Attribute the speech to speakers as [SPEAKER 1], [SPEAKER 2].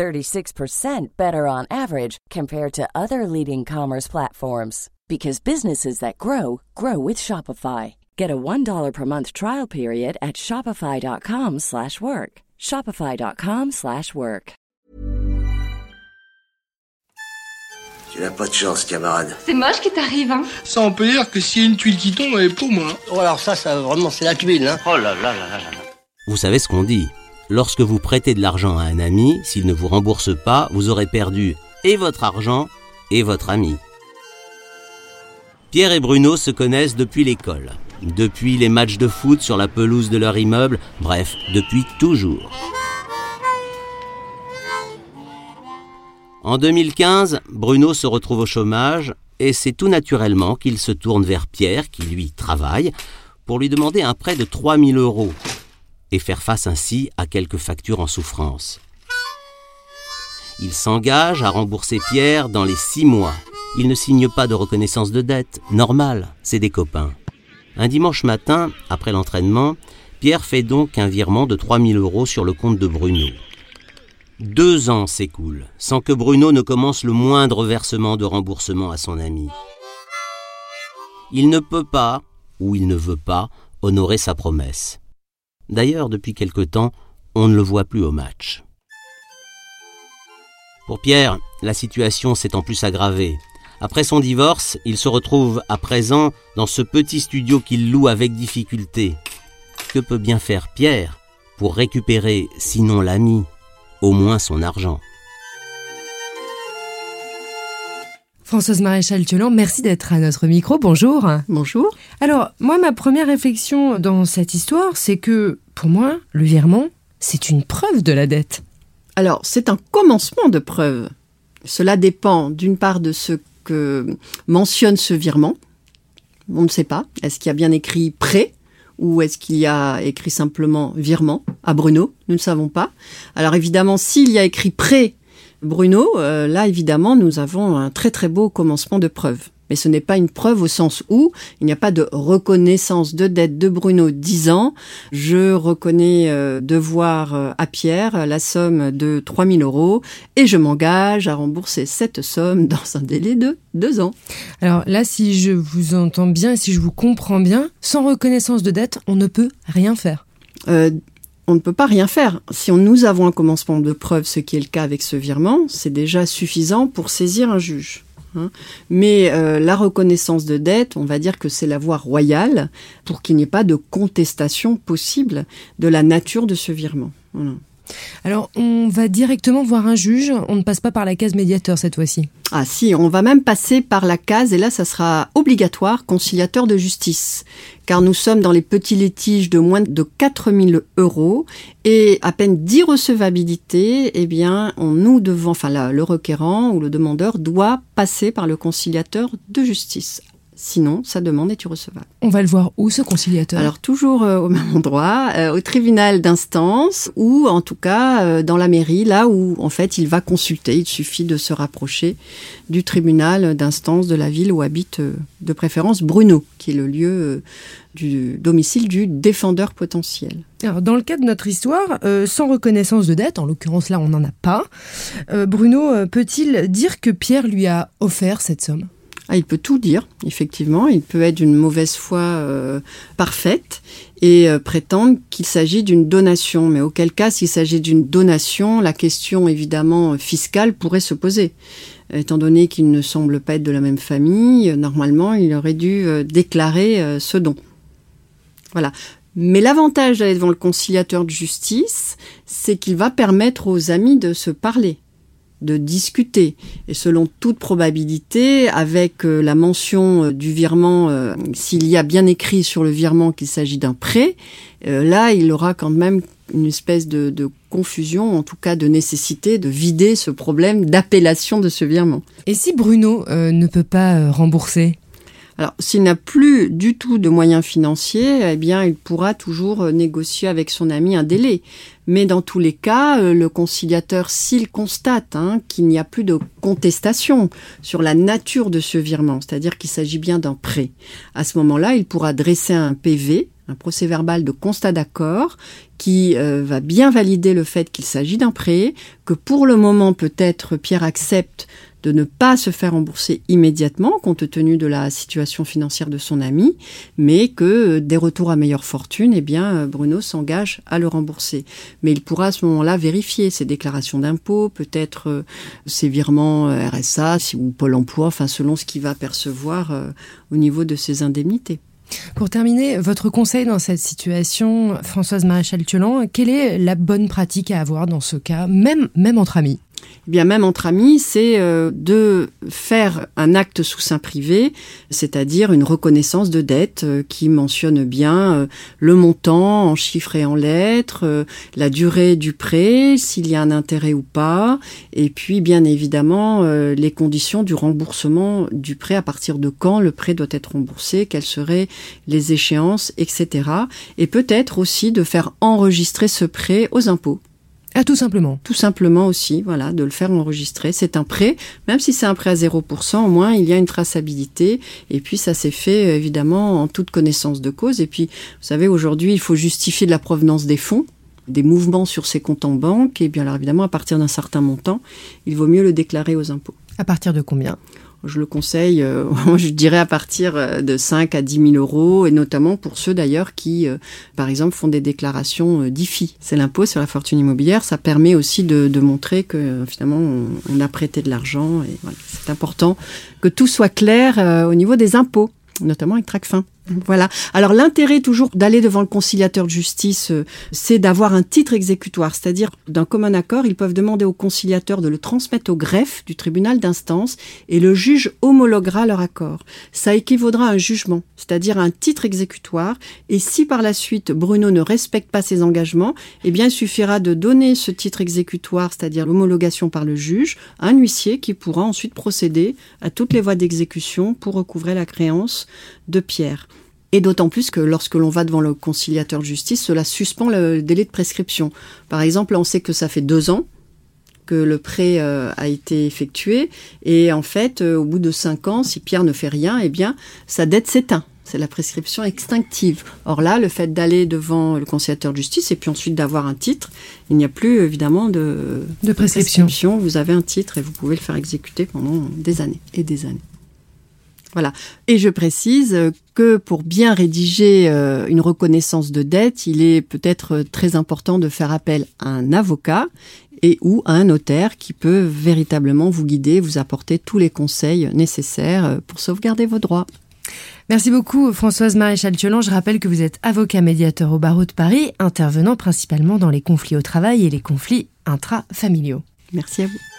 [SPEAKER 1] 36% better on average compared to other leading commerce platforms because businesses that grow grow with Shopify. Get a $1 per month trial period at shopify.com/work. shopify.com/work.
[SPEAKER 2] Tu n'as pas de chance, camarade.
[SPEAKER 3] C'est moche qui t'arrive, hein
[SPEAKER 4] Ça, on peut dire que s'il y a une tuile qui tombe, elle est pour moi.
[SPEAKER 5] Oh, alors ça, ça vraiment, c'est la tuile, hein.
[SPEAKER 6] Oh là là là là là.
[SPEAKER 7] Vous savez ce qu'on dit Lorsque vous prêtez de l'argent à un ami, s'il ne vous rembourse pas, vous aurez perdu et votre argent et votre ami. Pierre et Bruno se connaissent depuis l'école, depuis les matchs de foot sur la pelouse de leur immeuble, bref, depuis toujours. En 2015, Bruno se retrouve au chômage et c'est tout naturellement qu'il se tourne vers Pierre, qui lui travaille, pour lui demander un prêt de 3000 euros et faire face ainsi à quelques factures en souffrance. Il s'engage à rembourser Pierre dans les six mois. Il ne signe pas de reconnaissance de dette, normal, c'est des copains. Un dimanche matin, après l'entraînement, Pierre fait donc un virement de 3000 euros sur le compte de Bruno. Deux ans s'écoulent sans que Bruno ne commence le moindre versement de remboursement à son ami. Il ne peut pas, ou il ne veut pas, honorer sa promesse. D'ailleurs, depuis quelque temps, on ne le voit plus au match. Pour Pierre, la situation s'est en plus aggravée. Après son divorce, il se retrouve à présent dans ce petit studio qu'il loue avec difficulté. Que peut bien faire Pierre pour récupérer, sinon l'ami, au moins son argent?
[SPEAKER 8] Françoise Maréchal Thiolan, merci d'être à notre micro. Bonjour.
[SPEAKER 9] Bonjour.
[SPEAKER 8] Alors, moi, ma première réflexion dans cette histoire, c'est que, pour moi, le virement, c'est une preuve de la dette.
[SPEAKER 9] Alors, c'est un commencement de preuve. Cela dépend d'une part de ce que mentionne ce virement. On ne sait pas. Est-ce qu'il y a bien écrit prêt ou est-ce qu'il y a écrit simplement virement? À Bruno Nous ne savons pas. Alors évidemment, s'il y a écrit prêt Bruno, euh, là évidemment, nous avons un très très beau commencement de preuve. Mais ce n'est pas une preuve au sens où il n'y a pas de reconnaissance de dette de Bruno 10 ans. Je reconnais euh, devoir euh, à Pierre la somme de 3000 euros et je m'engage à rembourser cette somme dans un délai de deux ans.
[SPEAKER 8] Alors là, si je vous entends bien et si je vous comprends bien, sans reconnaissance de dette, on ne peut rien faire.
[SPEAKER 9] Euh, on ne peut pas rien faire. Si on, nous avons un commencement de preuve, ce qui est le cas avec ce virement, c'est déjà suffisant pour saisir un juge. hein. Mais euh, la reconnaissance de dette, on va dire que c'est la voie royale pour qu'il n'y ait pas de contestation possible de la nature de ce virement. Voilà.
[SPEAKER 8] Alors, on va directement voir un juge, on ne passe pas par la case médiateur cette fois-ci.
[SPEAKER 9] Ah si, on va même passer par la case, et là ça sera obligatoire, conciliateur de justice. Car nous sommes dans les petits litiges de moins de 4000 euros, et à peine d'irrecevabilité, eh bien, on, nous devons, enfin le requérant ou le demandeur doit passer par le conciliateur de justice. Sinon, sa demande est irrecevable.
[SPEAKER 8] On va le voir où ce conciliateur?
[SPEAKER 9] Alors toujours euh, au même endroit, euh, au tribunal d'instance ou en tout cas euh, dans la mairie, là où en fait il va consulter. Il suffit de se rapprocher du tribunal d'instance de la ville où habite de préférence Bruno, qui est le lieu du domicile du défendeur potentiel.
[SPEAKER 8] Alors, dans le cas de notre histoire, euh, sans reconnaissance de dette, en l'occurrence là on n'en a pas, euh, Bruno euh, peut-il dire que Pierre lui a offert cette somme?
[SPEAKER 9] Ah, il peut tout dire, effectivement. Il peut être d'une mauvaise foi euh, parfaite et euh, prétendre qu'il s'agit d'une donation. Mais auquel cas, s'il s'agit d'une donation, la question évidemment fiscale pourrait se poser. Étant donné qu'il ne semble pas être de la même famille, euh, normalement, il aurait dû déclarer ce don. Voilà. Mais l'avantage d'aller devant le conciliateur de justice, c'est qu'il va permettre aux amis de se parler de discuter. Et selon toute probabilité, avec euh, la mention euh, du virement, euh, s'il y a bien écrit sur le virement qu'il s'agit d'un prêt, là, il aura quand même une espèce de, confusion, en tout cas de nécessité de vider ce problème d'appellation de ce virement.
[SPEAKER 8] Et si Bruno ne peut pas rembourser
[SPEAKER 9] alors, s'il n'a plus du tout de moyens financiers, eh bien, il pourra toujours euh, négocier avec son ami un délai. Mais dans tous les cas, le conciliateur, s'il constate hein, qu'il n'y a plus de contestation sur la nature de ce virement, c'est-à-dire qu'il s'agit bien d'un prêt, à ce moment-là, il pourra dresser un PV un procès verbal de constat d'accord qui euh, va bien valider le fait qu'il s'agit d'un prêt, que pour le moment peut-être Pierre accepte de ne pas se faire rembourser immédiatement compte tenu de la situation financière de son ami, mais que euh, des retours à meilleure fortune, eh bien euh, Bruno s'engage à le rembourser. Mais il pourra à ce moment-là vérifier ses déclarations d'impôts, peut-être ses virements RSA ou Pôle Emploi, enfin selon ce qu'il va percevoir au niveau de ses indemnités.
[SPEAKER 8] Pour terminer, votre conseil dans cette situation, Françoise Maréchal-Thiolan, quelle est la bonne pratique à avoir dans ce cas, même, même entre amis?
[SPEAKER 9] Eh bien même entre amis, c'est euh, de faire un acte sous sein privé, c'est-à-dire une reconnaissance de dette euh, qui mentionne bien euh, le montant en chiffres et en lettres, la durée du prêt, s'il y a un intérêt ou pas, et puis bien évidemment les conditions du remboursement du prêt, à partir de quand le prêt doit être remboursé, quelles seraient les échéances, etc. Et peut-être aussi de faire enregistrer ce prêt aux impôts.
[SPEAKER 8] Ah, tout simplement.
[SPEAKER 9] Tout simplement aussi, voilà, de le faire enregistrer. C'est un prêt, même si c'est un prêt à 0%, au moins il y a une traçabilité. Et puis ça s'est fait évidemment en toute connaissance de cause. Et puis, vous savez, aujourd'hui, il faut justifier de la provenance des fonds des mouvements sur ses comptes en banque, et bien alors évidemment, à partir d'un certain montant, il vaut mieux le déclarer aux impôts.
[SPEAKER 8] À partir de combien?
[SPEAKER 9] Je le conseille, euh, je dirais à partir euh, de 5 à 10 000 euros, et notamment pour ceux d'ailleurs qui, euh, par exemple, font des déclarations d'IFI. C'est l'impôt sur la fortune immobilière. Ça permet aussi de, montrer que finalement on, a prêté de l'argent. C'est important que tout soit clair au niveau des impôts, notamment avec Tracfin. Voilà. Alors l'intérêt toujours d'aller devant le conciliateur de justice, euh, c'est d'avoir un titre exécutoire, c'est-à-dire d'un commun accord, ils peuvent demander au conciliateur de le transmettre au greffe du tribunal d'instance et le juge homologuera leur accord. Ça équivaudra à un jugement, c'est-à-dire un titre exécutoire. Et si par la suite Bruno ne respecte pas ses engagements, eh bien il suffira de donner ce titre exécutoire, c'est-à-dire l'homologation par le juge, à un huissier qui pourra ensuite procéder à toutes les voies d'exécution pour recouvrer la créance de Pierre. Et d'autant plus que lorsque l'on va devant le conciliateur de justice, cela suspend le délai de prescription. Par exemple, on sait que ça fait deux ans que le prêt euh, a été effectué, et en fait, euh, au bout de cinq ans, si Pierre ne fait rien, eh bien, sa dette s'éteint. C'est la prescription extinctive. Or là, le fait d'aller devant le conciliateur de justice et puis ensuite d'avoir un titre, il n'y a plus évidemment de,
[SPEAKER 8] de prescription.
[SPEAKER 9] prescription. Vous avez un titre et vous pouvez le faire exécuter pendant des années et des années. Voilà. Et je précise que pour bien rédiger euh, une reconnaissance de dette, il est peut-être très important de faire appel à un avocat et ou à un notaire qui peut véritablement vous guider, vous apporter tous les conseils nécessaires euh, pour sauvegarder vos droits.
[SPEAKER 8] Merci beaucoup Françoise Maréchal-Thiolan. Je rappelle que vous êtes avocat médiateur au barreau de Paris, intervenant principalement dans les conflits au travail et les conflits intrafamiliaux.
[SPEAKER 9] Merci à vous.